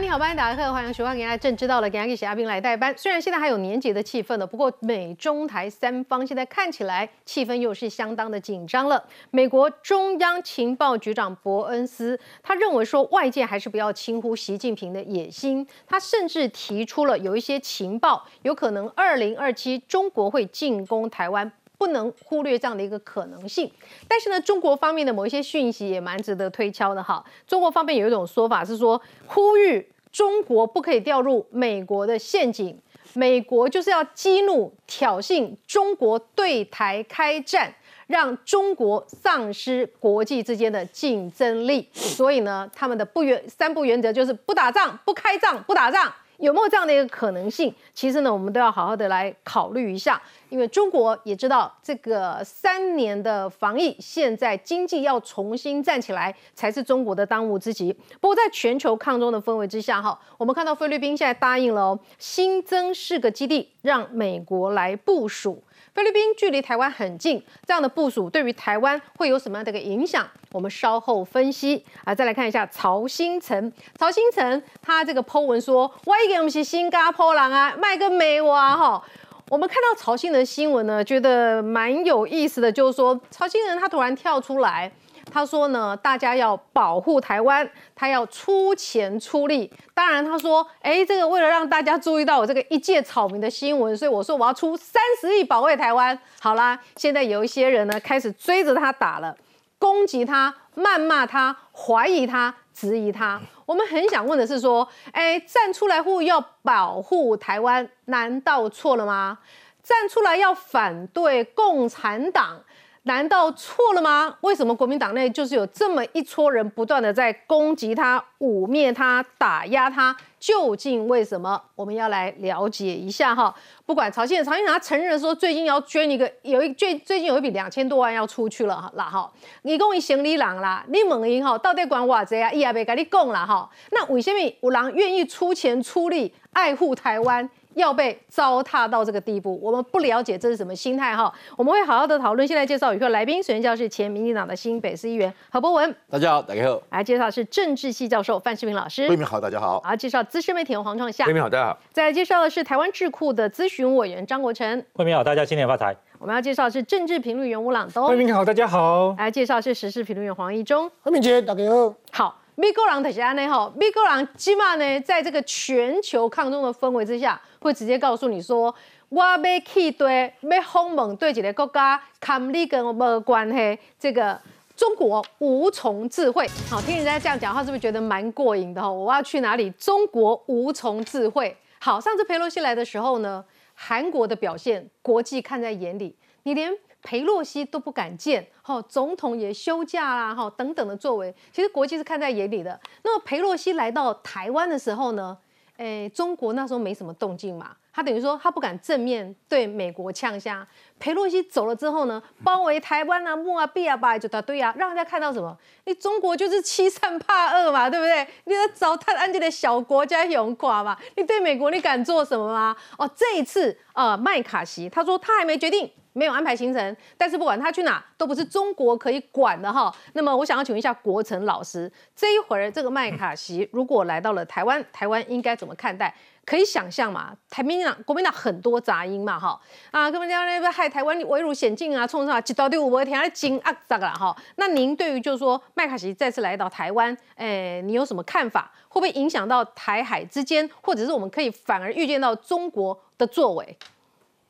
你好，欢迎大家好，欢迎收看《今天正知道了》，给阿给写阿兵来代班。虽然现在还有年节的气氛呢，不过美中台三方现在看起来气氛又是相当的紧张了。美国中央情报局长伯恩斯他认为说，外界还是不要轻忽习近平的野心。他甚至提出了有一些情报有可能二零二七中国会进攻台湾。不能忽略这样的一个可能性，但是呢，中国方面的某一些讯息也蛮值得推敲的哈。中国方面有一种说法是说，呼吁中国不可以掉入美国的陷阱，美国就是要激怒、挑衅中国对台开战，让中国丧失国际之间的竞争力。所以呢，他们的不原三不原则就是不打仗、不开仗、不打仗。有没有这样的一个可能性？其实呢，我们都要好好的来考虑一下，因为中国也知道这个三年的防疫，现在经济要重新站起来才是中国的当务之急。不过，在全球抗中的氛围之下，哈，我们看到菲律宾现在答应了哦，新增四个基地，让美国来部署。菲律宾距离台湾很近，这样的部署对于台湾会有什么样的一个影响？我们稍后分析啊。再来看一下曹新成，曹新成他这个 Po 文说：“我一给我们是新加坡人啊，卖个美娃哈。”我们看到曹新的新闻呢，觉得蛮有意思的，就是说曹新人他突然跳出来。他说呢，大家要保护台湾，他要出钱出力。当然，他说，哎，这个为了让大家注意到我这个一介草民的新闻，所以我说我要出三十亿保卫台湾。好啦，现在有一些人呢开始追着他打了，攻击他、谩骂他、怀疑他、质疑他。我们很想问的是说，哎，站出来呼吁要保护台湾，难道错了吗？站出来要反对共产党。难道错了吗？为什么国民党内就是有这么一撮人不断的在攻击他、污蔑他、打压他？究竟为什么？我们要来了解一下哈。不管曹县，曹县长他承认说，最近要捐一个，有一最最近有一笔两千多万要出去了哈啦哈。你讲伊行李郎啦，你问伊哈，到底管偌济啊？伊也未跟你讲啦哈。那为什么有人愿意出钱出力爱护台湾？要被糟蹋到这个地步，我们不了解这是什么心态哈。我们会好好的讨论。现在介绍一个来宾，首先教是前民进党的新北市议员何博文，大家好，大家好。来介绍是政治系教授范世平老师，慧明好，大家好。好，介绍资深媒体人黄创夏，慧明好，大家好。再来介绍的是台湾智库的咨询委员张国成，慧明好，大家新年发财。我们要介绍是政治评论员吴朗东，慧明好，大家好。来介绍是时事评论员黄一中，慧明姐，大家好。好。美国人就是安尼吼，美国人起码呢，在这个全球抗中的氛围之下，会直接告诉你说，我要去对，要访问对一个国家，跟你跟我没关系。这个中国无从智慧，好听人家这样讲话，是不是觉得蛮过瘾的？我要去哪里？中国无从智慧。好，上次佩洛西来的时候呢，韩国的表现，国际看在眼里，你连。裴洛西都不敢见，哈，总统也休假啦，哈，等等的作为，其实国际是看在眼里的。那么裴洛西来到台湾的时候呢，诶，中国那时候没什么动静嘛，他等于说他不敢正面对美国呛虾。裴洛西走了之后呢，包围台湾啊，莫啊，必啊，吧，就他对啊，让人家看到什么？你中国就是欺善怕恶嘛，对不对？你要糟蹋安吉的小国家勇寡嘛，你对美国你敢做什么吗？哦，这一次啊，麦卡锡他说他还没决定。没有安排行程，但是不管他去哪，都不是中国可以管的哈。那么我想要请问一下国成老师，这一会儿这个麦卡锡如果来到了台湾，台湾应该怎么看待？可以想象嘛，台民党、国民党很多杂音嘛哈啊，根本就那边害台湾危入险境啊，冲上几到第五波天啊惊啊咋个了哈？那您对于就是说麦卡锡再次来到台湾，哎，你有什么看法？会不会影响到台海之间，或者是我们可以反而预见到中国的作为？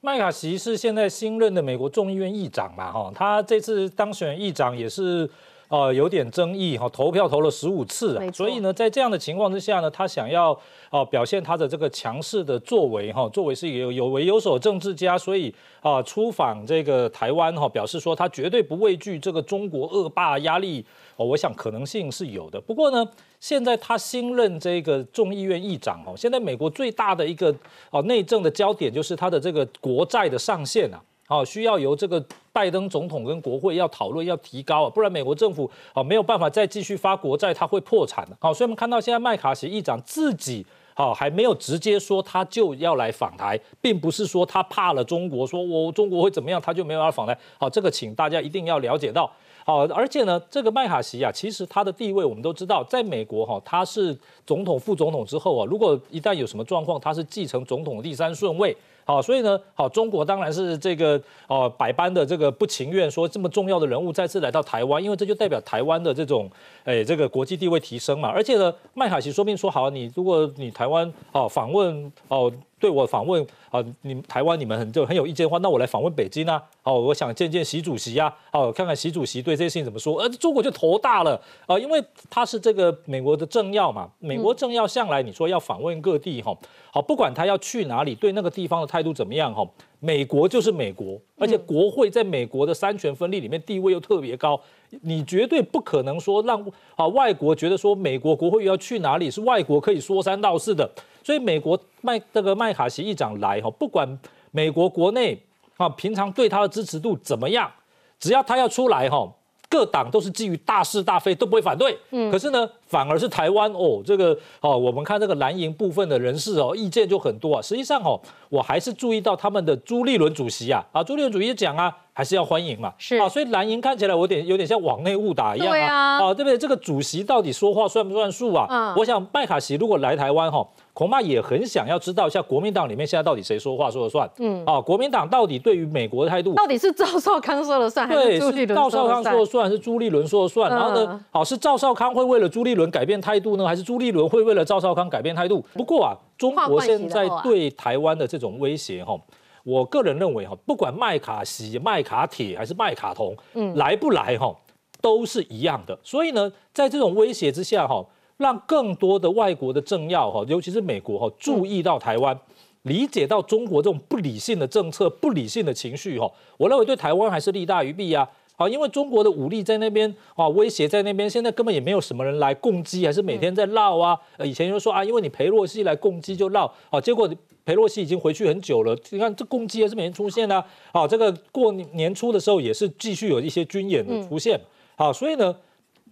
麦卡锡是现在新任的美国众议院议长嘛，哈，他这次当选议长也是，呃，有点争议哈，投票投了十五次啊，所以呢，在这样的情况之下呢，他想要哦表现他的这个强势的作为哈，作为是有有为有所政治家，所以啊出访这个台湾哈，表示说他绝对不畏惧这个中国恶霸压力。哦，我想可能性是有的。不过呢，现在他新任这个众议院议长哦，现在美国最大的一个哦内政的焦点就是他的这个国债的上限啊，哦需要由这个拜登总统跟国会要讨论要提高啊，不然美国政府哦没有办法再继续发国债，他会破产的。好，所以我们看到现在麦卡锡议长自己好还没有直接说他就要来访台，并不是说他怕了中国，说我中国会怎么样，他就没有要访台。好，这个请大家一定要了解到。好，而且呢，这个麦卡锡啊，其实他的地位我们都知道，在美国哈，他是总统、副总统之后啊，如果一旦有什么状况，他是继承总统的第三顺位。好，所以呢，好，中国当然是这个哦，百般的这个不情愿，说这么重要的人物再次来到台湾，因为这就代表台湾的这种哎，这个国际地位提升嘛。而且呢，麦卡锡说不定说好，你如果你台湾哦访问哦。对我访问啊，你台湾你们很就很有意见的话，那我来访问北京啊，哦，我想见见习主席呀，哦，看看习主席对这些事情怎么说，呃，中国就头大了啊，因为他是这个美国的政要嘛，美国政要向来你说要访问各地哈，好，不管他要去哪里，对那个地方的态度怎么样哈，美国就是美国，而且国会在美国的三权分立里面地位又特别高，你绝对不可能说让啊外国觉得说美国国会要去哪里是外国可以说三道四的。所以美国麦这个麦卡锡议长来哈，不管美国国内啊平常对他的支持度怎么样，只要他要出来哈，各党都是基于大是大非都不会反对。嗯，可是呢，反而是台湾哦，这个哦，我们看这个蓝营部分的人士哦，意见就很多啊。实际上哦，我还是注意到他们的朱立伦主席啊，啊，朱立伦主席讲啊。还是要欢迎嘛，是啊，所以蓝营看起来有点有点像往内误打一样啊，啊，对不对？这个主席到底说话算不算数啊？嗯，我想麦卡锡如果来台湾哈，恐怕也很想要知道一下国民党里面现在到底谁说话说了算。嗯，啊，国民党到底对于美国的态度，到底是赵少康说了算，还是朱立伦赵少康说了算，还是朱立伦说了算？然后呢，好，是赵少康会为了朱立伦改变态度呢，还是朱立伦会为了赵少康改变态度？不过啊，中国现在对台湾的这种威胁哈。我个人认为哈，不管麦卡锡、麦卡铁还是麦卡铜，嗯，来不来哈，都是一样的。所以呢，在这种威胁之下哈，让更多的外国的政要哈，尤其是美国哈，注意到台湾，理解到中国这种不理性的政策、不理性的情绪哈，我认为对台湾还是利大于弊啊。啊，因为中国的武力在那边啊，威胁在那边，现在根本也没有什么人来攻击，还是每天在闹啊。呃，以前就说啊，因为你裴洛西来攻击就闹，啊，结果裴洛西已经回去很久了。你看这攻击还是每天出现啊。啊，这个过年初的时候也是继续有一些军演的出现。好，所以呢。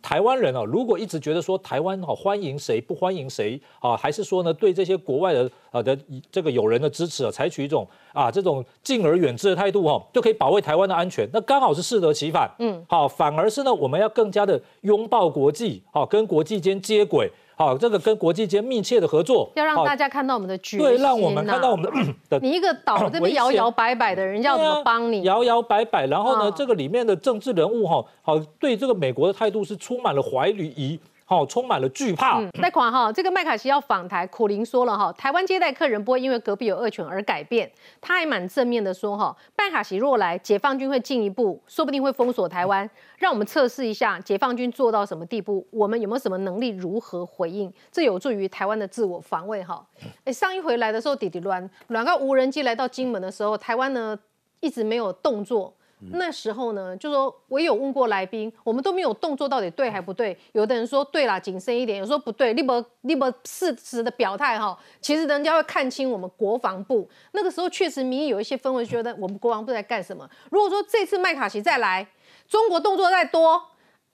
台湾人哦，如果一直觉得说台湾好欢迎谁不欢迎谁啊，还是说呢对这些国外的啊的这个友人的支持啊，采取一种啊这种敬而远之的态度哈，就可以保卫台湾的安全，那刚好是适得其反。嗯，好，反而是呢我们要更加的拥抱国际，好跟国际间接轨。好，这个跟国际间密切的合作，要让大家看到我们的决心。对，让我们看到我们 的。你一个岛这边摇摇摆摆的人，要怎么帮你？摇摇摆摆，然后呢，这个里面的政治人物哈，好对这个美国的态度是充满了怀疑。好，充满了惧怕。贷款哈，这个麦卡锡要访台，苦林说了哈，台湾接待客人不会因为隔壁有恶犬而改变。他还蛮正面的说哈，麦卡锡若来，解放军会进一步，说不定会封锁台湾，让我们测试一下解放军做到什么地步，我们有没有什么能力，如何回应，这有助于台湾的自我防卫哈。哎，上一回来的时候，弟弟乱乱个无人机来到金门的时候，台湾呢一直没有动作。那时候呢，就说我有问过来宾，我们都没有动作，到底对还不对？有的人说对啦，谨慎一点；有说不对，你不你不适时的表态哈。其实人家会看清我们国防部那个时候确实民意有一些氛围，觉得我们国防部在干什么。如果说这次麦卡锡再来，中国动作再多，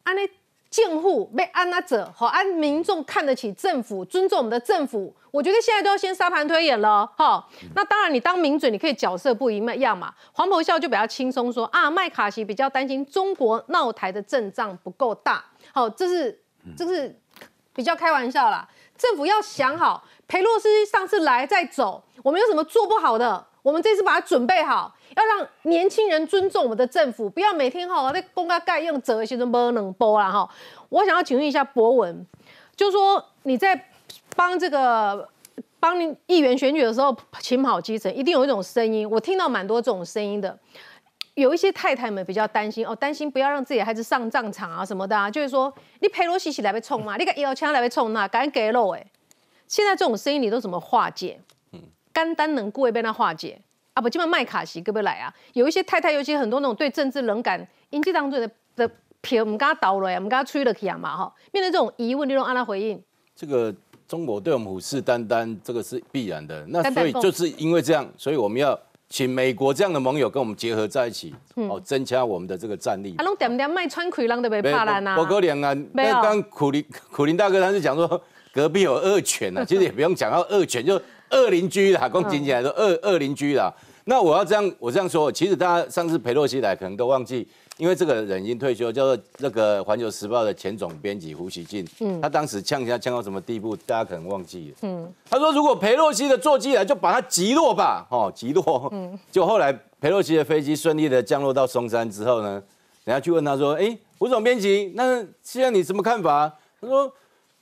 安内。建户被安那者，好安民众看得起政府，尊重我们的政府。我觉得现在都要先沙盘推演了，哈。那当然，你当名嘴，你可以角色不一样嘛。黄婆笑就比较轻松，说啊，麦卡锡比较担心中国闹台的阵仗不够大，好，这是这是比较开玩笑啦。政府要想好，裴洛斯上次来再走，我们有什么做不好的？我们这次把它准备好，要让年轻人尊重我们的政府，不要每天哈在公开盖用折些都不能播啦哈。我想要请问一下博文，就说你在帮这个帮议员选举的时候，勤跑基层，一定有一种声音，我听到蛮多这种声音的。有一些太太们比较担心哦，担心不要让自己的孩子上战场啊什么的啊，就是说你佩洛西起来被冲嘛，你个腰枪来被冲那，赶紧给肉哎。现在这种声音你都怎么化解？嗯肝单能过会被他化解啊？不，今晚麦卡锡可不来啊？有一些太太，尤其很多那种对政治冷感，引起当中的的撇，我们跟他倒了呀，我们跟他吹了去啊嘛哈。面对这种疑问，你用按他回应。这个中国对我们虎视眈眈，这个是必然的。那所以就是因为这样，所以我们要请美国这样的盟友跟我们结合在一起，哦，增加我们的这个战力。啊，拢点点卖穿盔，人都被怕烂啊。我哥两啊！那刚苦林苦林大哥他是讲说隔壁有恶犬啊，其实也不用讲到恶犬就。恶邻居啦，讲真起来说恶恶邻居啦。那我要这样，我这样说，其实大家上次裴洛西来可能都忘记，因为这个人已经退休，叫做那个《环球时报》的前总编辑胡锡进，嗯，他当时呛一下呛到什么地步，大家可能忘记了，嗯，他说如果裴洛西的座机来，就把他击落吧，哦，击落，嗯，就后来裴洛西的飞机顺利的降落到松山之后呢，人家去问他说，哎，胡总编辑，那现在你什么看法？他说，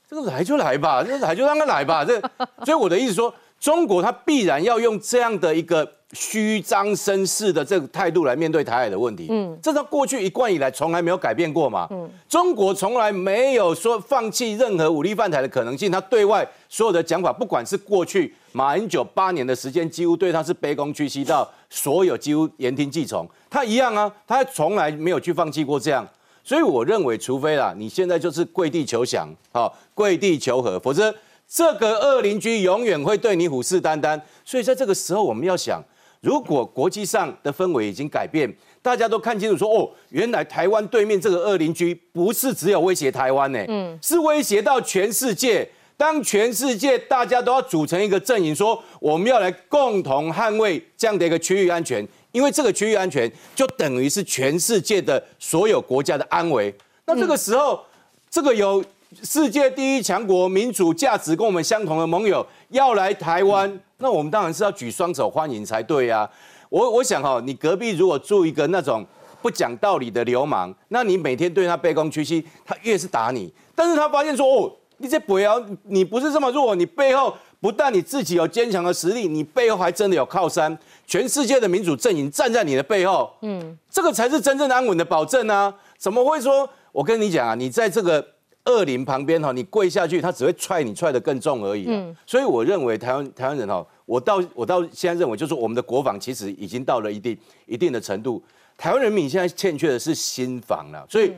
这个来就来吧，这来就让他来吧，这，所以我的意思说。中国它必然要用这样的一个虚张声势的这个态度来面对台海的问题，嗯，这是过去一贯以来从来没有改变过嘛，嗯，中国从来没有说放弃任何武力犯台的可能性，他对外所有的讲法，不管是过去马英九八年的时间，几乎对他是卑躬屈膝到所有几乎言听计从，他一样啊，他从来没有去放弃过这样，所以我认为，除非啦，你现在就是跪地求降，好，跪地求和，否则。这个恶邻居永远会对你虎视眈眈，所以在这个时候，我们要想，如果国际上的氛围已经改变，大家都看清楚，说哦，原来台湾对面这个恶邻居不是只有威胁台湾呢，嗯，是威胁到全世界。当全世界大家都要组成一个阵营，说我们要来共同捍卫这样的一个区域安全，因为这个区域安全就等于是全世界的所有国家的安危。那这个时候，这个有。世界第一强国、民主价值跟我们相同的盟友要来台湾，那我们当然是要举双手欢迎才对呀。我我想哈，你隔壁如果住一个那种不讲道理的流氓，那你每天对他卑躬屈膝，他越是打你。但是他发现说，哦，你这不要，你不是这么弱，你背后不但你自己有坚强的实力，你背后还真的有靠山，全世界的民主阵营站在你的背后，嗯，这个才是真正安稳的保证啊！怎么会说？我跟你讲啊，你在这个。恶灵旁边哈，你跪下去，他只会踹你踹得更重而已。嗯，所以我认为台湾台湾人哈，我到我到现在认为，就是我们的国防其实已经到了一定一定的程度。台湾人民现在欠缺的是心防了，所以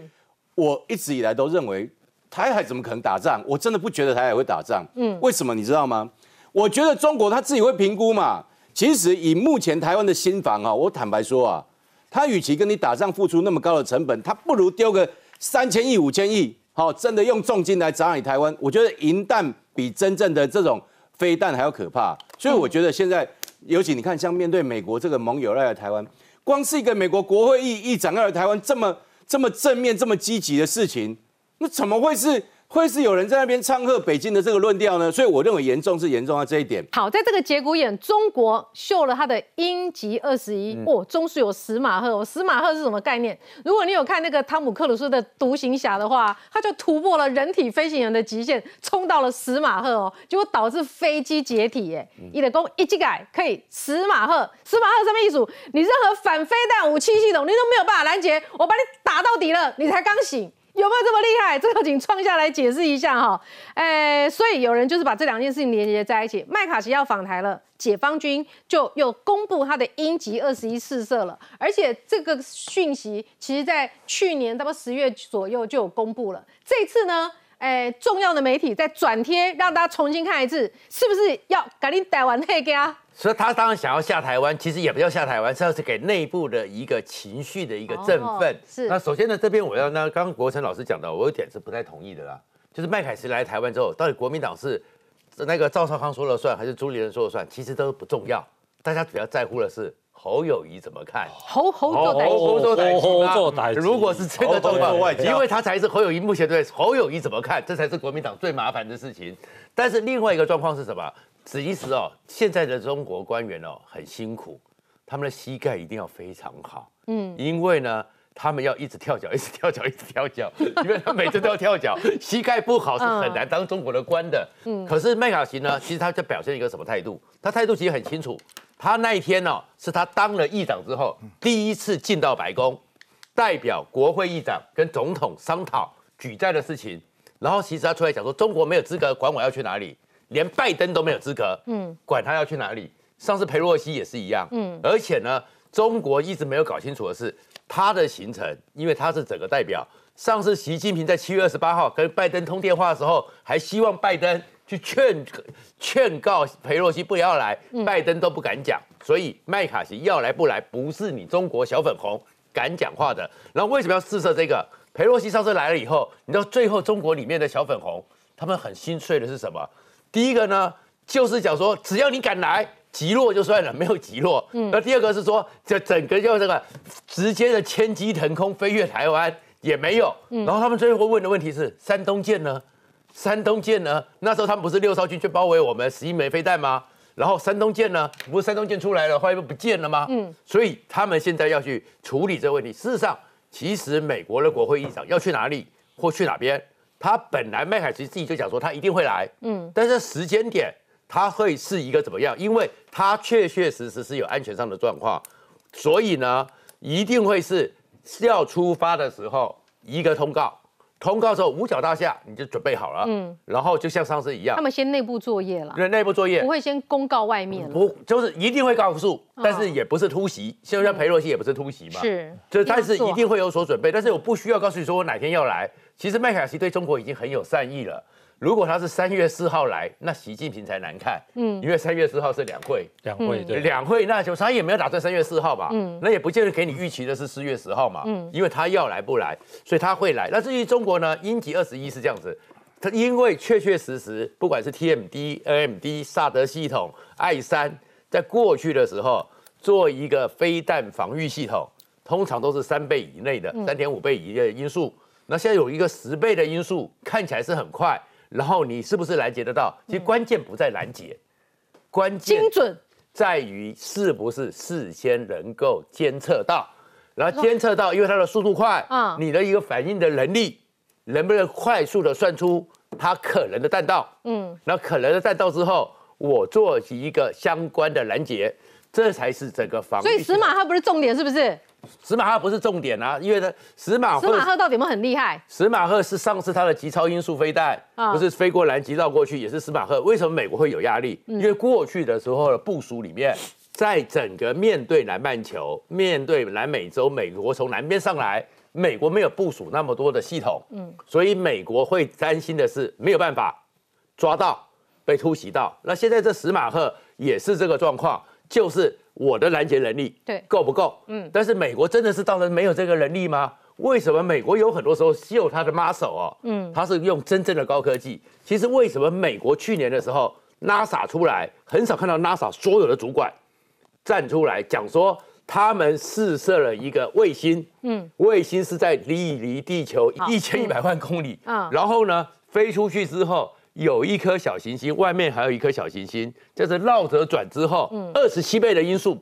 我一直以来都认为台海怎么可能打仗？我真的不觉得台海会打仗。嗯，为什么你知道吗？我觉得中国他自己会评估嘛。其实以目前台湾的心防啊，我坦白说啊，他与其跟你打仗付出那么高的成本，他不如丢个三千亿五千亿。好，真的用重金来砸你台湾，我觉得银弹比真正的这种飞弹还要可怕。所以我觉得现在，尤其你看，像面对美国这个盟友来台湾，光是一个美国国会议议长要来台湾，这么这么正面、这么积极的事情，那怎么会是？会是有人在那边唱和北京的这个论调呢？所以我认为严重是严重在这一点。好，在这个节骨眼，中国秀了他的鹰击二十一，哦，中是有十马赫，十马赫是什么概念？如果你有看那个汤姆克鲁斯的独行侠的话，他就突破了人体飞行员的极限，冲到了十马赫哦，结果导致飞机解体。哎，你的功一击改可以十马赫，十马赫什么意思？你任何反飞弹武器系统你都没有办法拦截，我把你打到底了，你才刚醒。有没有这么厉害？这个请创下来解释一下哈。诶，所以有人就是把这两件事情连接在一起。麦卡锡要访台了，解放军就又公布他的鹰击二十一试射了，而且这个讯息其实在去年差不多十月左右就有公布了。这次呢，诶，重要的媒体在转贴，让大家重新看一次，是不是要赶紧逮完那个？所以他当然想要下台湾，其实也不叫下台湾，是要是给内部的一个情绪的一个振奋。是。那首先呢，这边我要那刚刚国成老师讲的，我有点是不太同意的啦。就是麦凯石来台湾之后，到底国民党是那个赵少康说了算，还是朱立伦说了算？其实都不重要，大家主要在乎的是侯友谊怎么看。侯侯做歹侯做歹侯做歹如果是这个状况，因为他才是侯友谊目前对侯友谊怎么看，这才是国民党最麻烦的事情。但是另外一个状况是什么？史意思哦，现在的中国官员哦很辛苦，他们的膝盖一定要非常好，嗯，因为呢，他们要一直跳脚，一直跳脚，一直跳脚，因为他每次都要跳脚，膝盖不好是很难当中国的官的。嗯，可是麦卡锡呢，其实他在表现一个什么态度？他态度其实很清楚，他那一天呢，是他当了议长之后第一次进到白宫，代表国会议长跟总统商讨举债的事情，然后其实他出来讲说，中国没有资格管我要去哪里。连拜登都没有资格，嗯，管他要去哪里。上次裴洛西也是一样，嗯，而且呢，中国一直没有搞清楚的是他的行程，因为他是整个代表。上次习近平在七月二十八号跟拜登通电话的时候，还希望拜登去劝劝告裴洛西不要来，拜登都不敢讲。所以麦卡锡要来不来，不是你中国小粉红敢讲话的。然后为什么要试射这个？裴洛西上次来了以后，你知道最后中国里面的小粉红他们很心碎的是什么？第一个呢，就是讲说，只要你敢来，击落就算了，没有击落。嗯，那第二个是说，这整个就这个直接的千机腾空飞越台湾也没有。然后他们最后问的问题是：山东舰呢？山东舰呢？那时候他们不是六艘军去包围我们十一枚飞弹吗？然后山东舰呢？不是山东舰出来了，后来不不见了吗？嗯，所以他们现在要去处理这个问题。事实上，其实美国的国会议长要去哪里或去哪边？他本来麦凯奇自己就讲说他一定会来，嗯，但是时间点他会是一个怎么样？因为他确确实实是有安全上的状况，所以呢，一定会是要出发的时候一个通告，通告之后五角大厦你就准备好了，嗯，然后就像上次一样，他们先内部作业了，对，内部作业。不会先公告外面，不就是一定会告诉，但是也不是突袭，就像裴洛西也不是突袭嘛，是，就但是一定会有所准备，但是我不需要告诉你说我哪天要来。其实麦卡锡对中国已经很有善意了。如果他是三月四号来，那习近平才难看。嗯，因为三月四号是两会，两会对两会，那就他也没有打算三月四号吧？嗯，那也不见得给你预期的是四月十号嘛。嗯，因为他要来不来，所以他会来。那至于中国呢？英吉二十一是这样子，他因为确确实实，不管是 TMD、NMD、萨德系统、爱三，在过去的时候做一个飞弹防御系统，通常都是三倍以内的，三点五倍以内的因素。那现在有一个十倍的因素，看起来是很快，然后你是不是拦截得到？其实关键不在拦截，关键精准在于是不是事先能够监测到，然后监测到，因为它的速度快，啊，你的一个反应的能力，能不能快速的算出它可能的弹道？嗯，那可能的弹道之后，我做一个相关的拦截，这才是整个防。所以死马它不是重点，是不是？史马赫不是重点啊，因为呢，史马史马赫到底有没有很厉害？史马赫是上次他的极超音速飞弹，不是飞过南极绕过去，也是史马赫。为什么美国会有压力？因为过去的时候的部署里面，在整个面对南半球、面对南美洲，美国从南边上来，美国没有部署那么多的系统，嗯，所以美国会担心的是没有办法抓到被突袭到。那现在这史马赫也是这个状况，就是。我的拦截能力对够不够？嗯，但是美国真的是到了没有这个能力吗？为什么美国有很多时候秀他的 muscle 哦？嗯，他是用真正的高科技。其实为什么美国去年的时候 NASA 出来很少看到 NASA 所有的主管站出来讲说他们试射了一个卫星，嗯，卫星是在离离地球一千一百万公里，嗯，然后呢飞出去之后。有一颗小行星，外面还有一颗小行星，就是绕着转之后，二十七倍的因素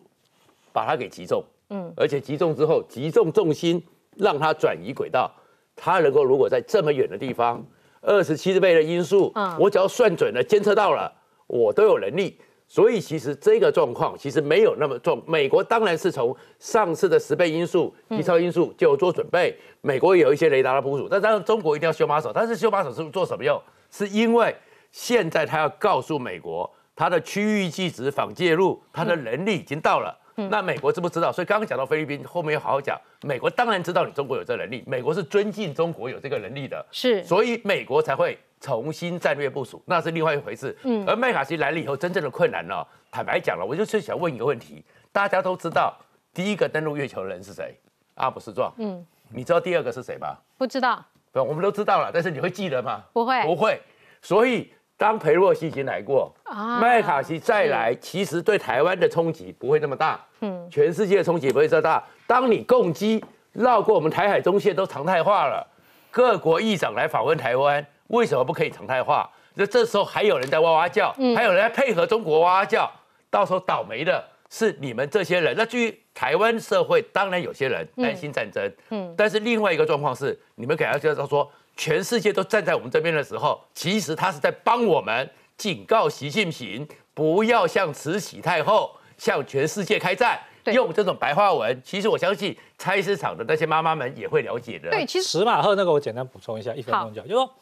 把它给击中，嗯，而且击中之后，击中重心让它转移轨道，它能够如果在这么远的地方，二十七倍的因素，嗯，我只要算准了，监测到了，我都有能力。所以其实这个状况其实没有那么重。美国当然是从上次的十倍因素、极超因素就做准备，美国有一些雷达的部署，但当然中国一定要修把手，但是修把手是做什么用？是因为现在他要告诉美国，他的区域计值访介入，他的能力已经到了。那美国知不知道？所以刚刚讲到菲律宾，后面要好好讲。美国当然知道你中国有这能力，美国是尊敬中国有这个能力的，是，所以美国才会重新战略部署，那是另外一回事。嗯，而麦卡锡来了以后，真正的困难呢，坦白讲了，我就是想问一个问题：大家都知道第一个登陆月球的人是谁？阿姆斯壮。嗯，你知道第二个是谁吗？不知道。我们都知道了，但是你会记得吗？不会，不会。所以当裴洛西已经来过，麦卡锡再来，其实对台湾的冲击不会那么大。嗯，全世界的冲击不会这么大。当你攻击绕过我们台海中线都常态化了，各国议长来访问台湾，为什么不可以常态化？那这时候还有人在哇哇叫，还有人在配合中国哇哇叫，到时候倒霉的是你们这些人。那至于台湾社会，当然有些人担心战争，嗯，但是另外一个状况是，你们给他介绍说，全世界都站在我们这边的时候，其实他是在帮我们警告习近平，不要向慈禧太后向全世界开战，用这种白话文。其实我相信菜市场的那些妈妈们也会了解的。对，其实史马赫那个我简单补充一下，一分钟讲，就说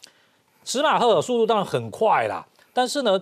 史马赫的速度当然很快啦，但是呢，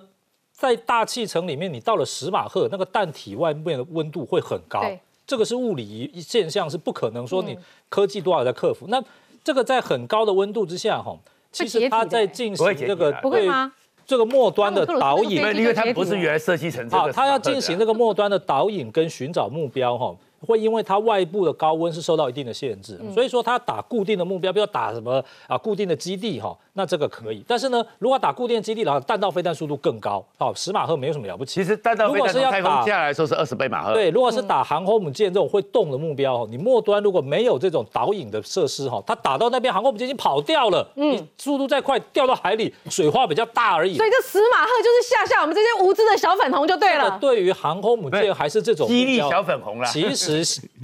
在大气层里面，你到了史马赫，那个弹体外面的温度会很高。这个是物理现象，是不可能说你科技多少在克服。那这个在很高的温度之下，哈，其实它在进行这个不会吗？这个末端的导引，因为它不是原来设计成这个。好，它要进行这个末端的导引跟寻找目标，哈，会因为它外部的高温是受到一定的限制，所以说它打固定的目标，比如打什么啊固定的基地哈，那这个可以。但是呢，如果打固定基地，然后弹道飞弹速度更高，好，十马赫没有什么了不起。其实弹道飞弹从太空下来说是二十倍马赫。对，如果是打航空母舰这种会动的目标，你末端如果没有这种导引的设施哈，它打到那边航空母舰已经跑掉了，嗯，速度再快掉到海里，水花比较大而已。所以这十马赫就是吓吓我们这些无知的小粉红就对了。对于航空母舰还是这种激励小粉红啦，其实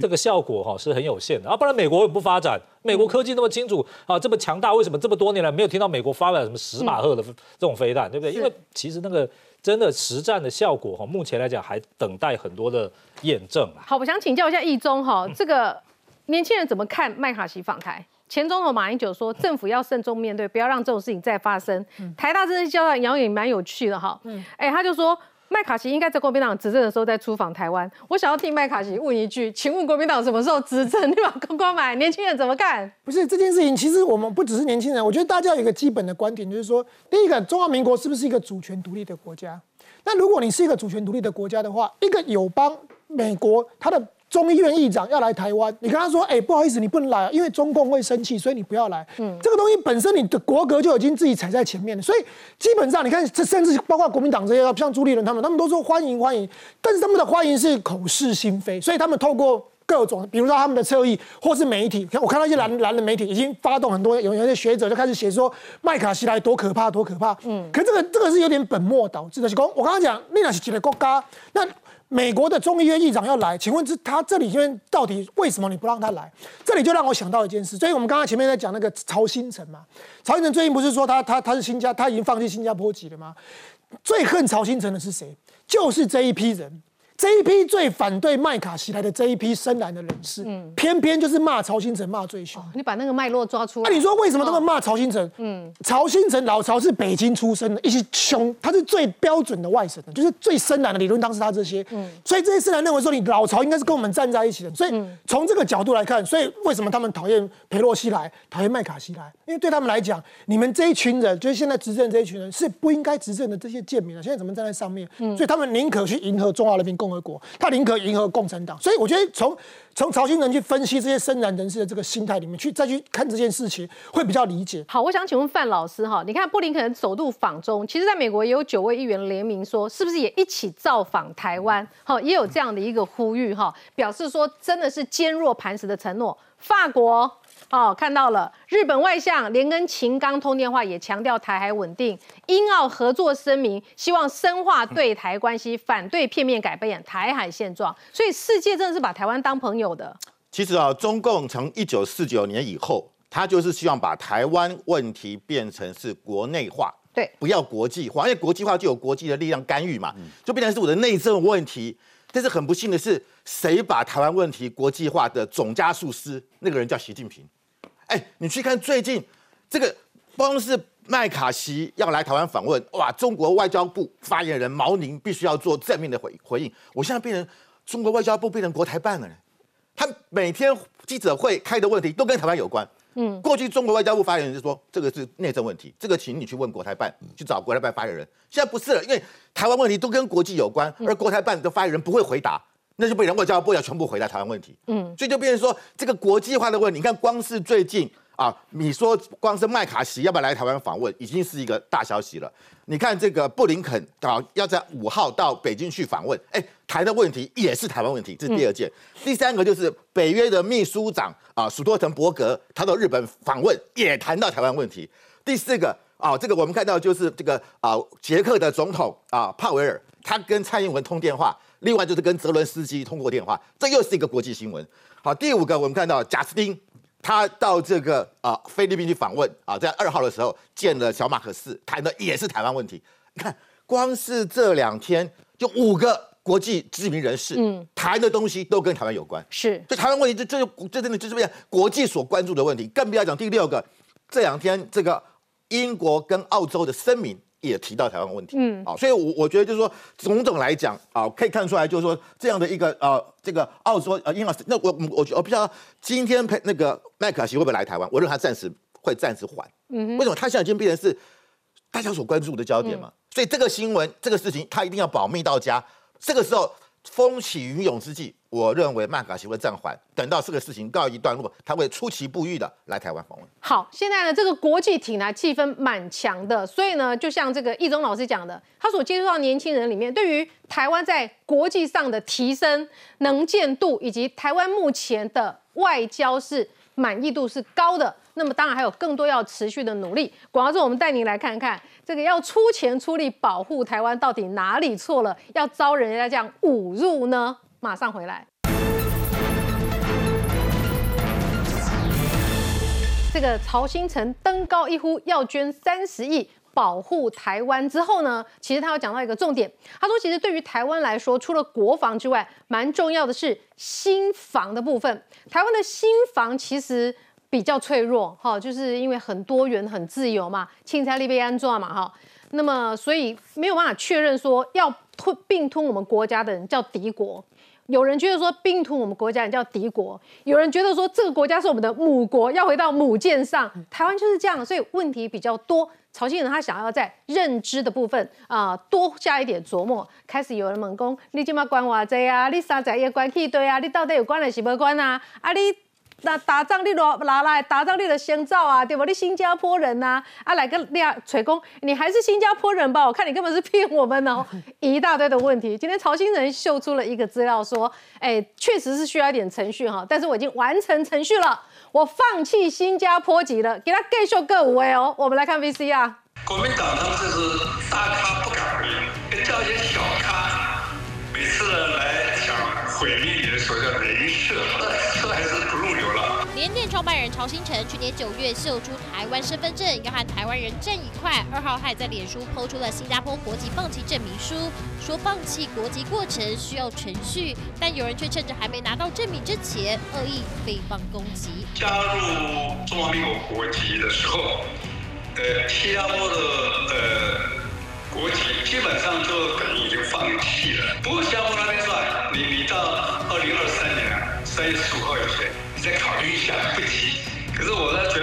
这个效果哈是很有限的啊，不然美国也不发展。美国科技那么清楚啊，这么强大，为什么这么多年来没有听到美国发表什么十马赫的这种飞弹，对不对？因为其实那个真的实战的效果哈，目前来讲还等待很多的验证啊。好，我想请教一下易中哈，这个年轻人怎么看麦卡锡访台？前总统马英九说，政府要慎重面对，不要让这种事情再发生。台大这次交代谣言蛮有趣的哈，嗯哎，他就说。麦卡锡应该在国民党执政的时候再出访台湾。我想要替麦卡锡问一句，请问国民党什么时候执政？对吧？公公买年轻人怎么干？不是这件事情，其实我们不只是年轻人，我觉得大家有一个基本的观点，就是说，第一个，中华民国是不是一个主权独立的国家？那如果你是一个主权独立的国家的话，一个友邦美国，它的。众议院议长要来台湾，你跟他说：“哎，不好意思，你不能来，因为中共会生气，所以你不要来。”嗯，这个东西本身你的国格就已经自己踩在前面了，所以基本上你看，这甚至包括国民党这些，像朱立伦他们，他们都说欢迎欢迎，但是他们的欢迎是口是心非，所以他们透过各种，比如说他们的侧翼或是媒体，看我看到一些蓝蓝的媒体已经发动很多，有有些学者就开始写说麦卡锡来多可怕多可怕。嗯，可这个这个是有点本末倒置的。是讲我刚刚讲，那是几个国家那。美国的众议院议长要来，请问这他这里边到底为什么你不让他来？这里就让我想到一件事，所以我们刚刚前面在讲那个曹新成嘛，曹新成最近不是说他他他是新加他已经放弃新加坡籍了吗？最恨曹新成的是谁？就是这一批人。这一批最反对麦卡锡来的这一批深蓝的人士，嗯，偏偏就是骂曹新成骂最凶。你把那个脉络抓出来。那你说为什么他们骂曹新成？嗯，曹新成老曹是北京出生的，一些凶，他是最标准的外省的，就是最深蓝的理论，当时他这些，嗯，所以这些深蓝认为说你老曹应该是跟我们站在一起的。所以从这个角度来看，所以为什么他们讨厌佩洛西来，讨厌麦卡锡来？因为对他们来讲，你们这一群人，就是现在执政这一群人，是不应该执政的这些贱民啊，现在怎么站在上面？嗯，所以他们宁可去迎合中华人民共和国，他宁。可迎合共产党，所以我觉得从从曹新人去分析这些深蓝人士的这个心态里面去再去看这件事情，会比较理解。好，我想请问范老师哈，你看布林肯首度访中，其实在美国也有九位议员联名说，是不是也一起造访台湾？好，也有这样的一个呼吁哈，表示说真的是坚若磐石的承诺。法国。哦，看到了，日本外相连跟秦刚通电话，也强调台海稳定，英澳合作声明，希望深化对台关系，反对片面改变台海现状。所以世界真的是把台湾当朋友的。其实啊，中共从一九四九年以后，他就是希望把台湾问题变成是国内化，对，不要国际化，因为国际化就有国际的力量干预嘛，就变成是我的内政问题。但是很不幸的是，谁把台湾问题国际化的总加速师？那个人叫习近平。哎，你去看最近这个，光是麦卡锡要来台湾访问，哇！中国外交部发言人毛宁必须要做正面的回回应。我现在变成中国外交部变成国台办了，他每天记者会开的问题都跟台湾有关。嗯，过去中国外交部发言人就说这个是内政问题，这个请你去问国台办，去找国台办发言人。现在不是了，因为台湾问题都跟国际有关，而国台办的发言人不会回答。那就被人外交部要全部回答台湾问题，嗯，所以就变成说这个国际化的问题。你看，光是最近啊，你说光是麦卡锡要不要来台湾访问，已经是一个大消息了。你看这个布林肯啊，要在五号到北京去访问，哎，谈的问题也是台湾问题，这是第二件。第三个就是北约的秘书长啊，史托滕伯格他到日本访问，也谈到台湾问题。第四个啊，这个我们看到就是这个啊，捷克的总统啊，帕维尔，他跟蔡英文通电话。另外就是跟泽伦斯基通过电话，这又是一个国际新闻。好，第五个我们看到贾斯汀，他到这个啊菲律宾去访问啊，在二号的时候见了小马可斯，谈的也是台湾问题。你看，光是这两天就五个国际知名人士，嗯，谈的东西都跟台湾有关。是，就台湾问题，这这这真的就是变国际所关注的问题。更不要讲第六个，这两天这个英国跟澳洲的声明。也提到台湾问题，嗯，啊，所以，我我觉得就是说，种种来讲啊，可以看出来，就是说这样的一个呃，这个澳洲呃，英老师，那我我我不知道今天陪那个麦卡锡会不会来台湾？我认为他暂时会暂时缓，嗯，为什么？他现在已经变成是大家所关注的焦点嘛，所以这个新闻这个事情他一定要保密到家。这个时候，风起云涌之际，我认为麦卡锡会暂缓，等到这个事情告一段落，他会出其不意的来台湾访问。好，现在呢，这个国际挺呢气氛蛮强的，所以呢，就像这个易中老师讲的，他所接触到年轻人里面，对于台湾在国际上的提升能见度，以及台湾目前的外交是满意度是高的。那么当然还有更多要持续的努力。广告之后，我们带您来看看这个要出钱出力保护台湾到底哪里错了，要遭人家这样侮辱呢？马上回来。这个曹新成登高一呼要捐三十亿保护台湾之后呢，其实他要讲到一个重点，他说其实对于台湾来说，除了国防之外，蛮重要的是新防的部分。台湾的新防其实。比较脆弱哈，就是因为很多元、很自由嘛，钦差利被安装嘛哈，那么所以没有办法确认说要吞并吞我们国家的人叫敌国，有人觉得说并吞我们国家人叫敌国，有人觉得说这个国家是我们的母国，要回到母舰上，台湾就是这样，所以问题比较多。曹新人他想要在认知的部分啊多加一点琢磨，开始有人猛攻，你今嘛管我这啊，你三仔也关起对啊，你到底有关还是不关啊？啊你。那打仗你攞拿来打仗你的先兆啊，对不？你新加坡人呐，啊来个俩锤工，你还是新加坡人吧？我看你根本是骗我们哦，一大堆的问题。今天曹新人秀出了一个资料，说，哎，确实是需要一点程序哈，但是我已经完成程序了，我放弃新加坡籍了，给他继续各五位哦。我们来看 VC 啊。国民党他们这是大咖不敢回应，叫一些联电创办人曹新成去年九月秀出台湾身份证，要和台湾人站一块。二号还在脸书抛出了新加坡国籍放弃证明书，说放弃国籍过程需要程序，但有人却趁着还没拿到证明之前，恶意诽谤攻击。加入中华民国国籍的时候，呃，新加坡的呃国籍基本上就等于已经放弃了。不过新加坡那边算，你你到二零二三年三月十可是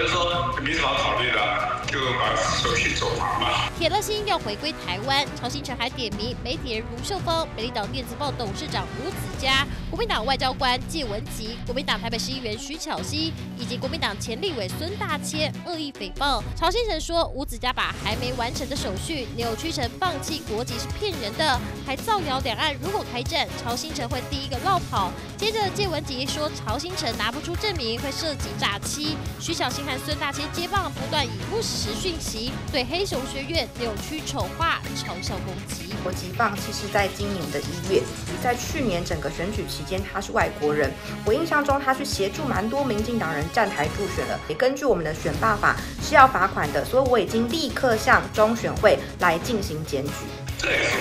铁了心要回归台湾，曹新成还点名媒体人卢秀芳、美丽岛电子报董事长吴子嘉、国民党外交官谢文吉、国民党台北市议员徐巧芯以及国民党前立委孙大千恶意诽谤。曹新成说，吴子嘉把还没完成的手续扭曲成放弃国籍是骗人的，还造谣两岸如果开战，曹新成会第一个落跑。接着谢文吉说，曹新成拿不出证明会涉及诈欺。徐巧芯和孙大千接棒，不断以不。实讯息对黑熊学院扭曲丑化嘲笑攻击。国籍棒其实在今年的一月，在去年整个选举期间，他是外国人。我印象中，他去协助蛮多民进党人站台助选的。也根据我们的选罢法是要罚款的，所以我已经立刻向中选会来进行检举。这也是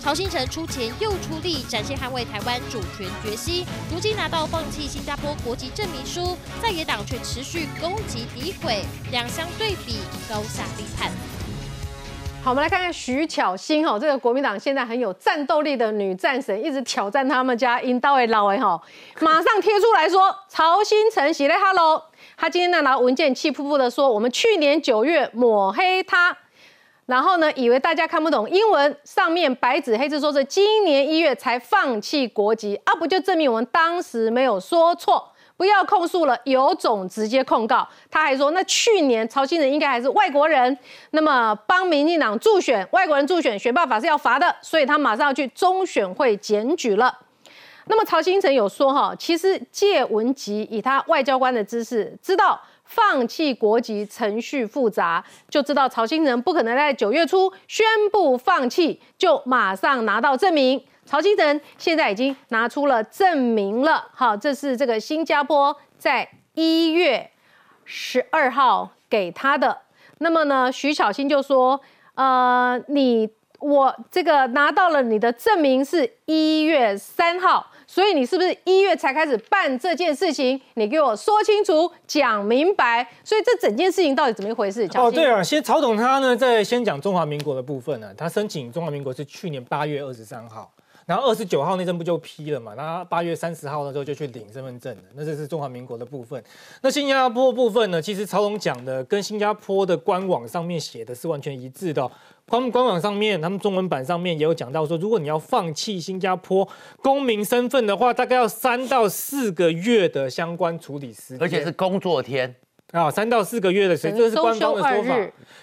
曹新成出钱又出力，展现捍卫台湾主权决心。如今拿到放弃新加坡国籍证明书，在野党却持续攻击诋毁，两相对比，高下立判。好，我们来看看徐巧芯哈，这个国民党现在很有战斗力的女战神，一直挑战他们家引导的老魏哈，马上贴出来说曹新成喜嘞，Hello，他今天呢拿文件气噗噗的说，我们去年九月抹黑他。然后呢，以为大家看不懂英文，上面白纸黑字说是今年一月才放弃国籍啊，不就证明我们当时没有说错？不要控诉了，有种直接控告。他还说，那去年曹新人应该还是外国人，那么帮民进党助选，外国人助选，选办法是要罚的，所以他马上要去中选会检举了。那么曹新成有说哈，其实借文吉以他外交官的知识，知道。放弃国籍程序复杂，就知道曹新成不可能在九月初宣布放弃，就马上拿到证明。曹新成现在已经拿出了证明了，好，这是这个新加坡在一月十二号给他的。那么呢，徐巧新就说，呃，你我这个拿到了你的证明是一月三号。所以你是不是一月才开始办这件事情？你给我说清楚、讲明白。所以这整件事情到底怎么一回事？哦，对啊，先曹董他呢，在先讲中华民国的部分呢，他申请中华民国是去年八月二十三号。然后二十九号那阵不就批了嘛？那八月三十号的时候就去领身份证了。那这是中华民国的部分。那新加坡部分呢？其实曹总讲的跟新加坡的官网上面写的是完全一致的。官官网上面，他们中文版上面也有讲到说，如果你要放弃新加坡公民身份的话，大概要三到四个月的相关处理时间，而且是工作天。啊，三到四个月的时间，这是官方的说法。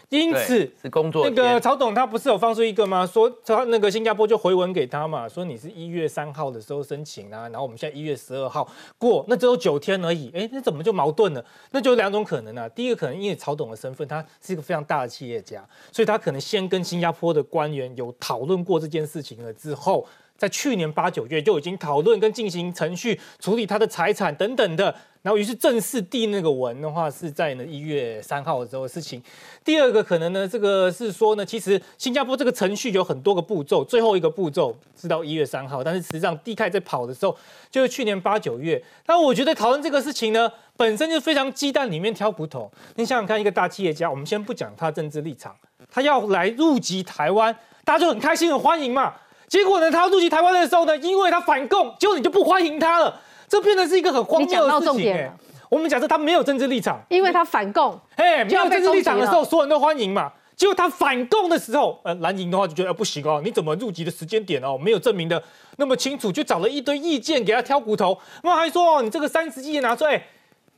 因此是工作。那个曹董他不是有放出一个吗？说他那个新加坡就回文给他嘛，说你是一月三号的时候申请啊，然后我们现在一月十二号过，那只有九天而已。哎，那怎么就矛盾了？那就两种可能啊。第一个可能因为曹董的身份，他是一个非常大的企业家，所以他可能先跟新加坡的官员有讨论过这件事情了之后。在去年八九月就已经讨论跟进行程序处理他的财产等等的，然后于是正式递那个文的话是在呢一月三号的时候的事情。第二个可能呢，这个是说呢，其实新加坡这个程序有很多个步骤，最后一个步骤是到一月三号，但是实际上地开在跑的时候就是去年八九月。那我觉得讨论这个事情呢，本身就非常鸡蛋里面挑骨头。你想想看，一个大企业家，我们先不讲他政治立场，他要来入籍台湾，大家就很开心很欢迎嘛。结果呢，他入籍台湾的时候呢，因为他反共，结果你就不欢迎他了，这变成是一个很荒谬的事情。我们假设他没有政治立场，因为他反共，哎，没有政治立场的时候，所有人都欢迎嘛。结果他反共的时候，呃，蓝营的话就觉得不行哦，你怎么入籍的时间点哦没有证明的那么清楚，就找了一堆意见给他挑骨头。那还说哦，你这个三十亿拿出来，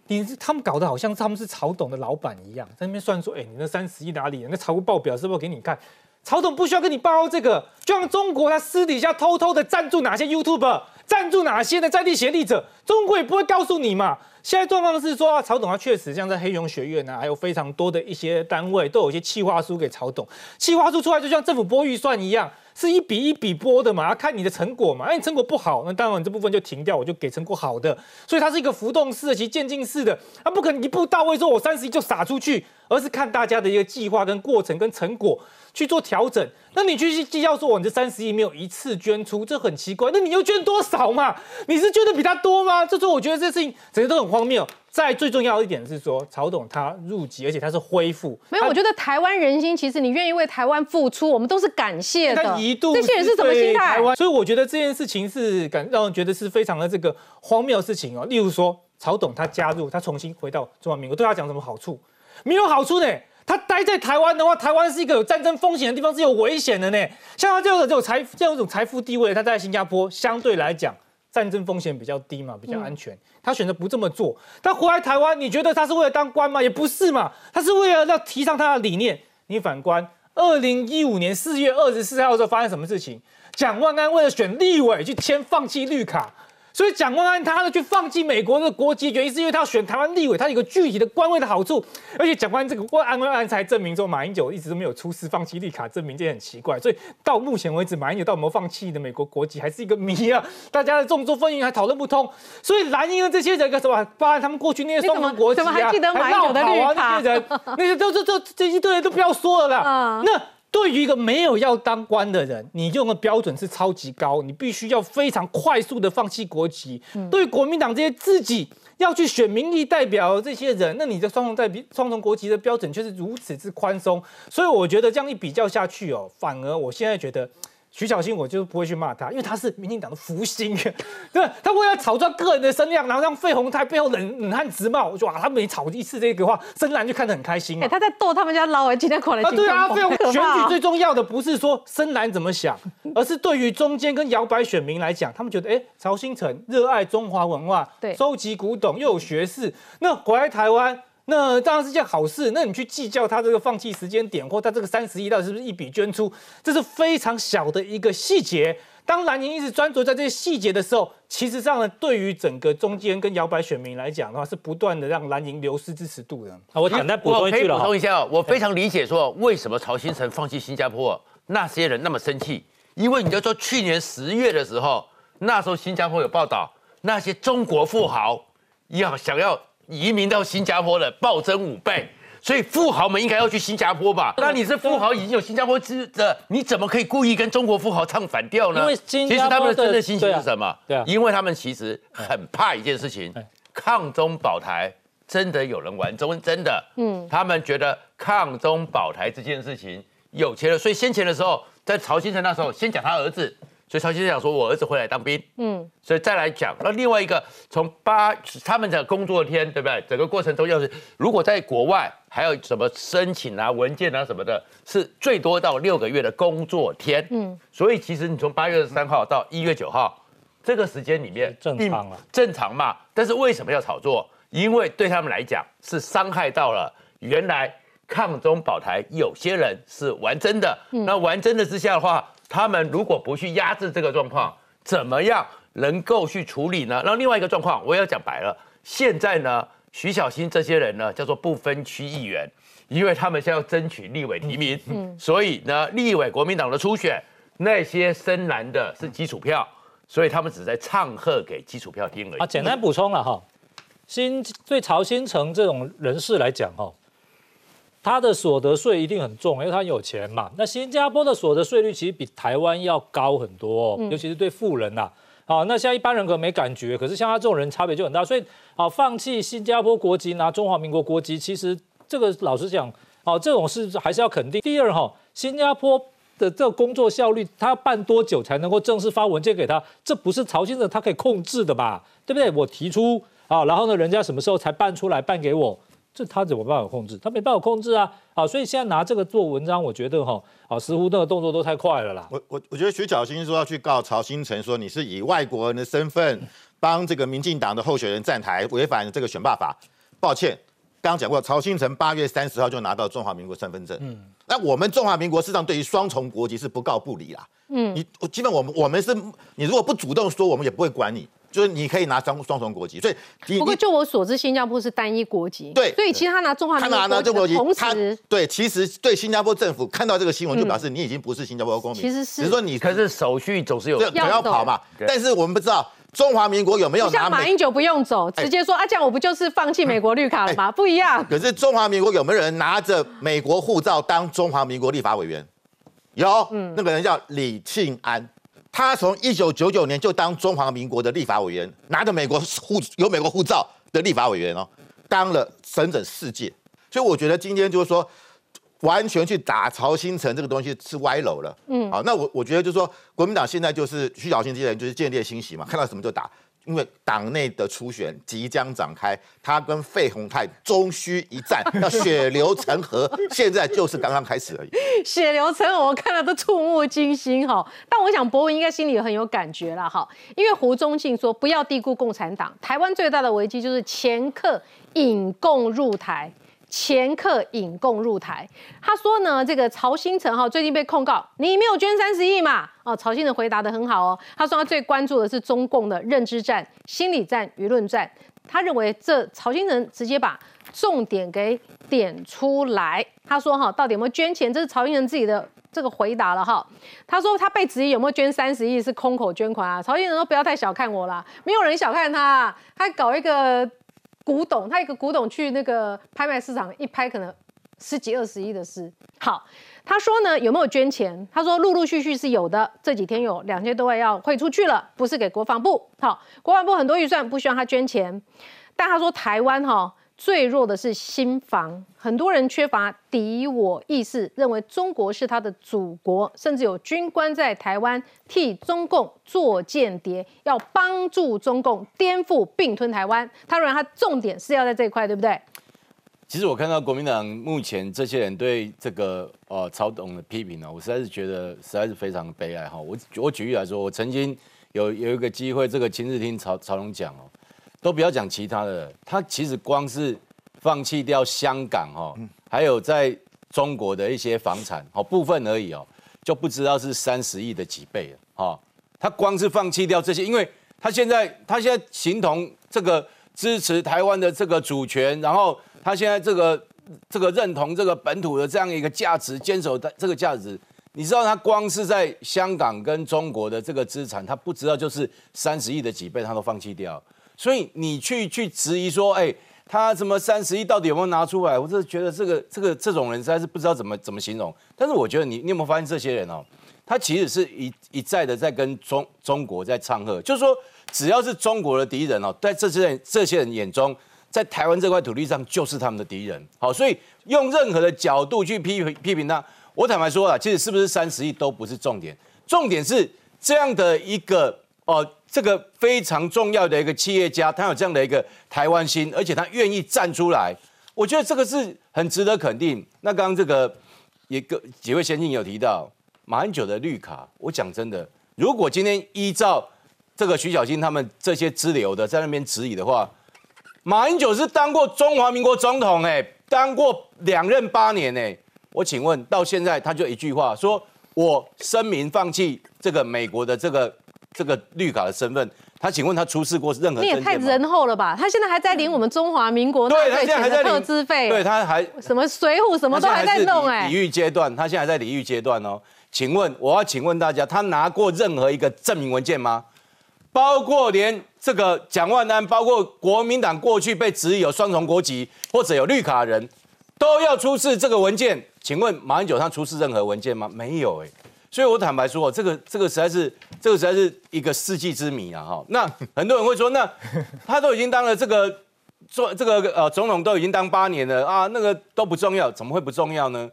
你是他们搞得好像他们是曹董的老板一样，在那边算说，哎，你那三十亿哪里？那财务报表是不是给你看？曹董不需要跟你报这个，就像中国他私底下偷偷的赞助哪些 YouTube，赞助哪些的在地协力者，中国也不会告诉你嘛。现在状况是说啊，曹董他确实像在黑熊学院啊，还有非常多的一些单位都有一些企划书给曹董，企划书出来就像政府拨预算一样。是一笔一笔拨的嘛，要看你的成果嘛。哎，你成果不好，那当然这部分就停掉，我就给成果好的。所以它是一个浮动式的，其实渐进式的，它不可能一步到位，说我三十亿就撒出去，而是看大家的一个计划跟过程跟成果去做调整。那你去计较说，我这三十亿没有一次捐出，这很奇怪。那你又捐多少嘛？你是捐的比他多吗？这时候我觉得这事情整个都很荒谬。再最重要一点是说，曹董他入籍，而且他是恢复。没有，我觉得台湾人心，其实你愿意为台湾付出，我们都是感谢的。一度这些人是什么心态？所以我觉得这件事情是感让人觉得是非常的这个荒谬的事情哦。例如说，曹董他加入，他重新回到中华民国，对他讲什么好处？没有好处呢。他待在台湾的话，台湾是一个有战争风险的地方，是有危险的呢。像他这种这种财这种财富地位，他在新加坡相对来讲。战争风险比较低嘛，比较安全。他选择不这么做，他回来台湾，你觉得他是为了当官吗？也不是嘛，他是为了要提倡他的理念。你反观二零一五年四月二十四号的时候发生什么事情？蒋万安为了选立委去签放弃绿卡。所以蒋万安他呢去放弃美国的国籍，原因是因为他要选台湾立委，他有个具体的官位的好处。而且蒋万安这个安安安才证明说，马英九一直都没有出示放弃绿卡证明，这很奇怪。所以到目前为止，马英九到有没有放弃的美国国籍还是一个谜啊！大家的众说纷纭，还讨论不通。所以蓝营的这些人，个什么，包含他们过去那些双重国籍啊，还闹跑啊那些人，那些都这这这一堆人都不要说了啦。那。对于一个没有要当官的人，你用的标准是超级高，你必须要非常快速的放弃国籍。对国民党这些自己要去选民意代表这些人，那你的双重代表、双重国籍的标准却是如此之宽松，所以我觉得这样一比较下去哦，反而我现在觉得。徐小新，我就不会去骂他，因为他是民进党的福星，对他为了炒作个人的声量，然后让费鸿泰背后冷冷汗直冒，我就哇，他每炒一次这个话，深蓝就看得很开心。哎，他在逗他们家老哎，今天过来。啊，对啊，费鸿选举最重要的不是说深蓝怎么想，而是对于中间跟摇摆选民来讲，他们觉得哎，曹新成热爱中华文化，对，收集古董又有学识，那回来台湾。那当然是件好事。那你去计较他这个放弃时间点，或他这个三十亿到底是不是一笔捐出，这是非常小的一个细节。当蓝营一直专注在这些细节的时候，其实上呢，对于整个中间跟摇摆选民来讲的话，是不断的让蓝营流失支持度的。好，我简单补充一句了。补充一下，我非常理解说为什么曹新成放弃新加坡那些人那么生气，因为你要说去年十月的时候，那时候新加坡有报道，那些中国富豪要想要。移民到新加坡的暴增五倍，所以富豪们应该要去新加坡吧？那你是富豪，已经有新加坡资的，你怎么可以故意跟中国富豪唱反调呢？因为其实他们的真正心情是什么？对啊，因为他们其实很怕一件事情，抗中保台真的有人玩中，真的，嗯，他们觉得抗中保台这件事情有钱了，所以先前的时候，在曹先生那时候先讲他儿子，所以曹先生讲说，我儿子会来当兵，嗯，所以再来讲，那另外一个从八他们的工作天，对不对？整个过程中要是如果在国外还有什么申请啊、文件啊什么的，是最多到六个月的工作天，嗯，所以其实你从八月二十三号到一月九号这个时间里面正常了，正常嘛。但是为什么要炒作？因为对他们来讲是伤害到了原来抗中保台有些人是玩真的，那玩真的之下的话。他们如果不去压制这个状况，怎么样能够去处理呢？那另外一个状况，我也要讲白了，现在呢，徐小新这些人呢，叫做不分区议员，因为他们现在要争取立委提名，嗯，所以呢，立委国民党的初选那些深蓝的是基础票，所以他们只在唱和给基础票听而已。啊，简单补充了哈，新对曹新成这种人士来讲哈。他的所得税一定很重，因为他有钱嘛。那新加坡的所得税率其实比台湾要高很多，尤其是对富人呐。好，那像一般人可能没感觉，可是像他这种人差别就很大。所以，好放弃新加坡国籍拿中华民国国籍，其实这个老实讲，哦，这种事还是要肯定。第二哈，新加坡的这个工作效率，他要办多久才能够正式发文件给他？这不是曹先生他可以控制的吧？对不对？我提出啊，然后呢，人家什么时候才办出来办给我？这他怎么办法控制？他没办法控制啊！啊，所以现在拿这个做文章，我觉得哈，啊，似乎那个动作都太快了啦。我我我觉得徐小新说要去告曹新成，说你是以外国人的身份帮这个民进党的候选人站台，违反这个选罢法。抱歉，刚刚讲过，曹新成八月三十号就拿到中华民国身份证。嗯，那我们中华民国事实上对于双重国籍是不告不理啦。嗯，你基本我们我们是，你如果不主动说，我们也不会管你。就是你可以拿双双重国籍，所以不过就我所知，新加坡是单一国籍，对，所以其实他拿中华民国国籍，同时对，其实对新加坡政府看到这个新闻，就表示你已经不是新加坡公民，其实是，只是说你可是手续总是有要要跑嘛，但是我们不知道中华民国有没有像马英九不用走，直接说啊，这样我不就是放弃美国绿卡了吗？不一样。可是中华民国有没有人拿着美国护照当中华民国立法委员？有，嗯，那个人叫李庆安。他从一九九九年就当中华民国的立法委员，拿着美国护有美国护照的立法委员哦，当了整整四届。所以我觉得今天就是说，完全去打曹新成这个东西是歪楼了。嗯，好，那我我觉得就是说，国民党现在就是徐小新这些人就是见猎心喜嘛，看到什么就打。因为党内的初选即将展开，他跟费鸿泰终须一战，要血流成河，现在就是刚刚开始而已。血流成河，我看了都触目惊心哈。但我想博文应该心里很有感觉了哈，因为胡宗庆说不要低估共产党，台湾最大的危机就是前客引共入台。前客引共入台，他说呢，这个曹新成哈最近被控告，你没有捐三十亿嘛？哦，曹新成回答的很好哦，他说他最关注的是中共的认知战、心理战、舆论战。他认为这曹新成直接把重点给点出来。他说哈，到底有没有捐钱？这是曹新成自己的这个回答了哈。他说他被质疑有没有捐三十亿是空口捐款啊？曹新成说不要太小看我啦，没有人小看他，他搞一个。古董，他一个古董去那个拍卖市场一拍，可能十几二十亿的事。好，他说呢，有没有捐钱？他说陆陆续续是有的，这几天有两千多万要汇出去了，不是给国防部。好，国防部很多预算不需要他捐钱，但他说台湾哈。最弱的是心防，很多人缺乏敌我意识，认为中国是他的祖国，甚至有军官在台湾替中共做间谍，要帮助中共颠覆并吞台湾。他认为他重点是要在这一块，对不对？其实我看到国民党目前这些人对这个呃曹董的批评呢，我实在是觉得实在是非常悲哀哈。我我举例来说，我曾经有有一个机会，这个今日听曹曹龙讲哦。都不要讲其他的，他其实光是放弃掉香港哦，还有在中国的一些房产哦部分而已哦，就不知道是三十亿的几倍了哈。他光是放弃掉这些，因为他现在他现在形同这个支持台湾的这个主权，然后他现在这个这个认同这个本土的这样一个价值，坚守的这个价值，你知道他光是在香港跟中国的这个资产，他不知道就是三十亿的几倍，他都放弃掉。所以你去去质疑说，哎，他什么三十亿到底有没有拿出来？我真的觉得这个这个这种人实在是不知道怎么怎么形容。但是我觉得你你有没有发现这些人哦，他其实是一一再的在跟中中国在唱和，就是说只要是中国的敌人哦，在这些人这些人眼中，在台湾这块土地上就是他们的敌人。好，所以用任何的角度去批批评他，我坦白说啊，其实是不是三十亿都不是重点，重点是。这样的一个哦，这个非常重要的一个企业家，他有这样的一个台湾心，而且他愿意站出来，我觉得这个是很值得肯定。那刚刚这个一个几位先进有提到马英九的绿卡，我讲真的，如果今天依照这个徐小新他们这些支流的在那边质疑的话，马英九是当过中华民国总统，哎，当过两任八年，哎，我请问到现在他就一句话，说我声明放弃这个美国的这个这个绿卡的身份，他请问他出示过任何？你也太仁厚了吧！他现在还在领我们中华民国纳税钱的特资费，对他还什么水浒什么都还在弄，哎，礼遇阶段，他现在还在礼遇阶段哦。请问我要请问大家，他拿过任何一个证明文件吗？包括连这个蒋万安，包括国民党过去被指有双重国籍或者有绿卡人，都要出示这个文件。请问马英九他出示任何文件吗？没有哎。所以我坦白说，这个这个实在是这个实在是一个世纪之谜啊！哈，那很多人会说，那 他都已经当了这个做这个呃总统都已经当八年了啊，那个都不重要，怎么会不重要呢？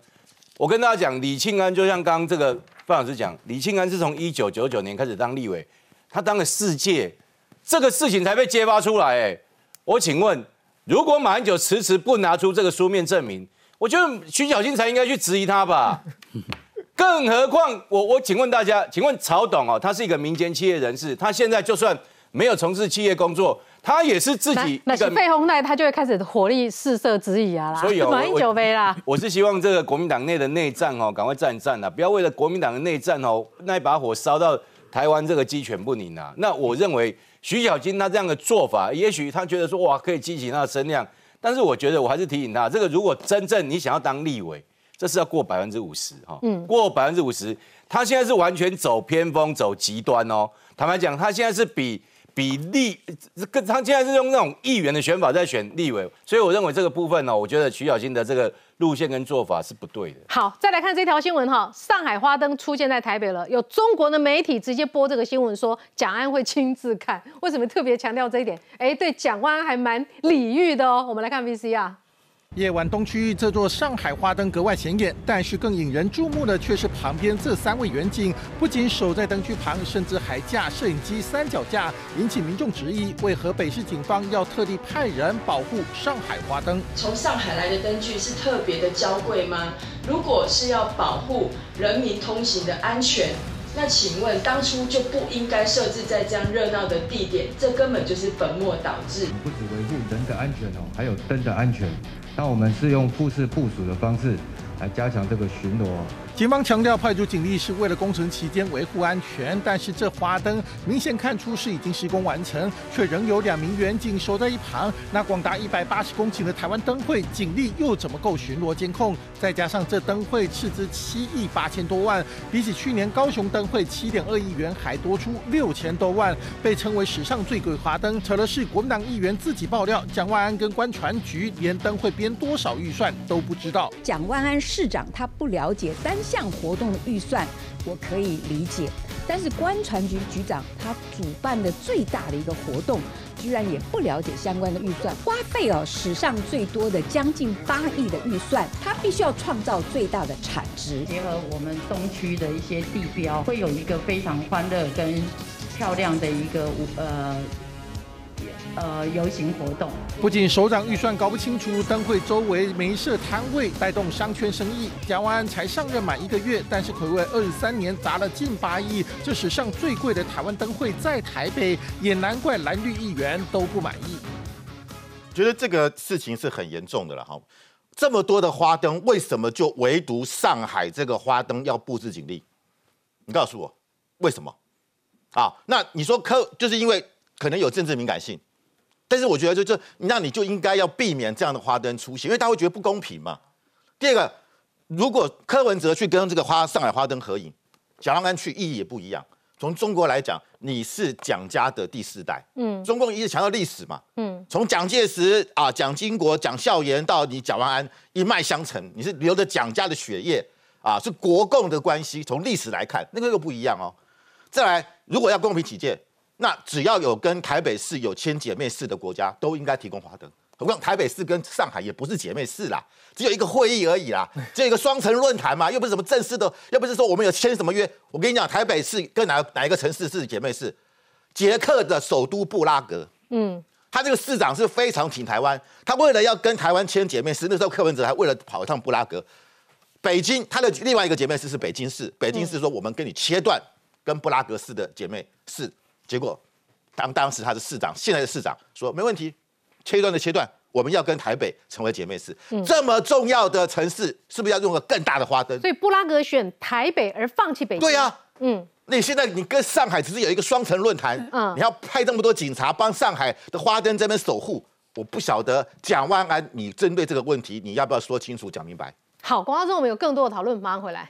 我跟大家讲，李庆安就像刚刚这个范老师讲，李庆安是从一九九九年开始当立委。他当了四届，这个事情才被揭发出来。哎，我请问，如果马英九迟迟不拿出这个书面证明，我觉得徐小新才应该去质疑他吧。更何况，我我请问大家，请问曹董哦，他是一个民间企业人士，他现在就算没有从事企业工作，他也是自己那是费鸿泰，他就会开始火力四射之意啊啦。所以 马英九杯啦。我是希望这个国民党内的内战哦，赶快战一战啊，不要为了国民党的内战哦，那一把火烧到。台湾这个鸡犬不宁啊，那我认为徐小金他这样的做法，也许他觉得说哇可以激起他的声量，但是我觉得我还是提醒他，这个如果真正你想要当立委，这是要过百分之五十哈，嗯，过百分之五十，他现在是完全走偏锋、走极端哦。坦白讲，他现在是比。比立，跟他现在是用那种议员的选法在选立委，所以我认为这个部分呢，我觉得徐小新的这个路线跟做法是不对的。好，再来看这条新闻哈，上海花灯出现在台北了，有中国的媒体直接播这个新闻，说蒋安会亲自看，为什么特别强调这一点？哎，对蒋万安还蛮礼遇的哦。我们来看 VCR。夜晚东区这座上海花灯格外显眼，但是更引人注目的却是旁边这三位远景，不仅守在灯区旁，甚至还架摄影机三脚架，引起民众质疑：为何北市警方要特地派人保护上海花灯？从上海来的灯具是特别的娇贵吗？如果是要保护人民通行的安全，那请问当初就不应该设置在这样热闹的地点，这根本就是本末倒置。不止维护人的安全哦，还有灯的安全。那我们是用复式部署的方式来加强这个巡逻。警方强调派出警力是为了工程期间维护安全，但是这花灯明显看出是已经施工完成，却仍有两名员警守在一旁。那广达一百八十公顷的台湾灯会，警力又怎么够巡逻监控？再加上这灯会斥资七亿八千多万，比起去年高雄灯会七点二亿元还多出六千多万，被称为史上最贵花灯。扯的是国民党议员自己爆料，蒋万安跟关船局连灯会编多少预算都不知道。蒋万安市长他不了解单。项活动的预算我可以理解，但是官船局局长他主办的最大的一个活动，居然也不了解相关的预算，花费哦史上最多的将近八亿的预算，他必须要创造最大的产值。结合我们东区的一些地标，会有一个非常欢乐跟漂亮的一个呃。呃，游行活动不仅首长预算搞不清楚，灯会周围没设摊位，带动商圈生意。蒋万安才上任满一个月，但是暌违二十三年砸了近八亿，这史上最贵的台湾灯会在台北，也难怪蓝绿议员都不满意。觉得这个事情是很严重的了哈，这么多的花灯，为什么就唯独上海这个花灯要布置警力？你告诉我为什么？啊，那你说科就是因为可能有政治敏感性？但是我觉得，就就那你就应该要避免这样的花灯出现，因为大家会觉得不公平嘛。第二个，如果柯文哲去跟这个花上海花灯合影，蒋万安去意义也不一样。从中国来讲，你是蒋家的第四代，嗯，中共一直强调历史嘛，嗯，从蒋介石啊、蒋经国、蒋孝严到你蒋万安一脉相承，你是流着蒋家的血液啊，是国共的关系。从历史来看，那个又不一样哦。再来，如果要公平起见。那只要有跟台北市有签姐妹市的国家，都应该提供华灯何况台北市跟上海也不是姐妹市啦，只有一个会议而已啦，只有一个双城论坛嘛，又不是什么正式的，又不是说我们有签什么约。我跟你讲，台北市跟哪哪一个城市是姐妹市？捷克的首都布拉格。嗯，他这个市长是非常挺台湾，他为了要跟台湾签姐妹市，那时候柯文哲还为了跑一趟布拉格。北京，他的另外一个姐妹市是北京市，北京市说我们跟你切断跟布拉格市的姐妹市，结果当当时他是市长，现在的市长说没问题，切断的切断，我们要跟台北成为姐妹市，这么重要的城市，是不是要用个更大的花灯？所以布拉格选台北而放弃北京。对呀，嗯，那现在你跟上海只是有一个双城论坛，嗯，你要派这么多警察帮上海的花灯这边守护，我不晓得蒋万安，你针对这个问题，你要不要说清楚、讲明白？好，广告中我们有更多的讨论，马上回来。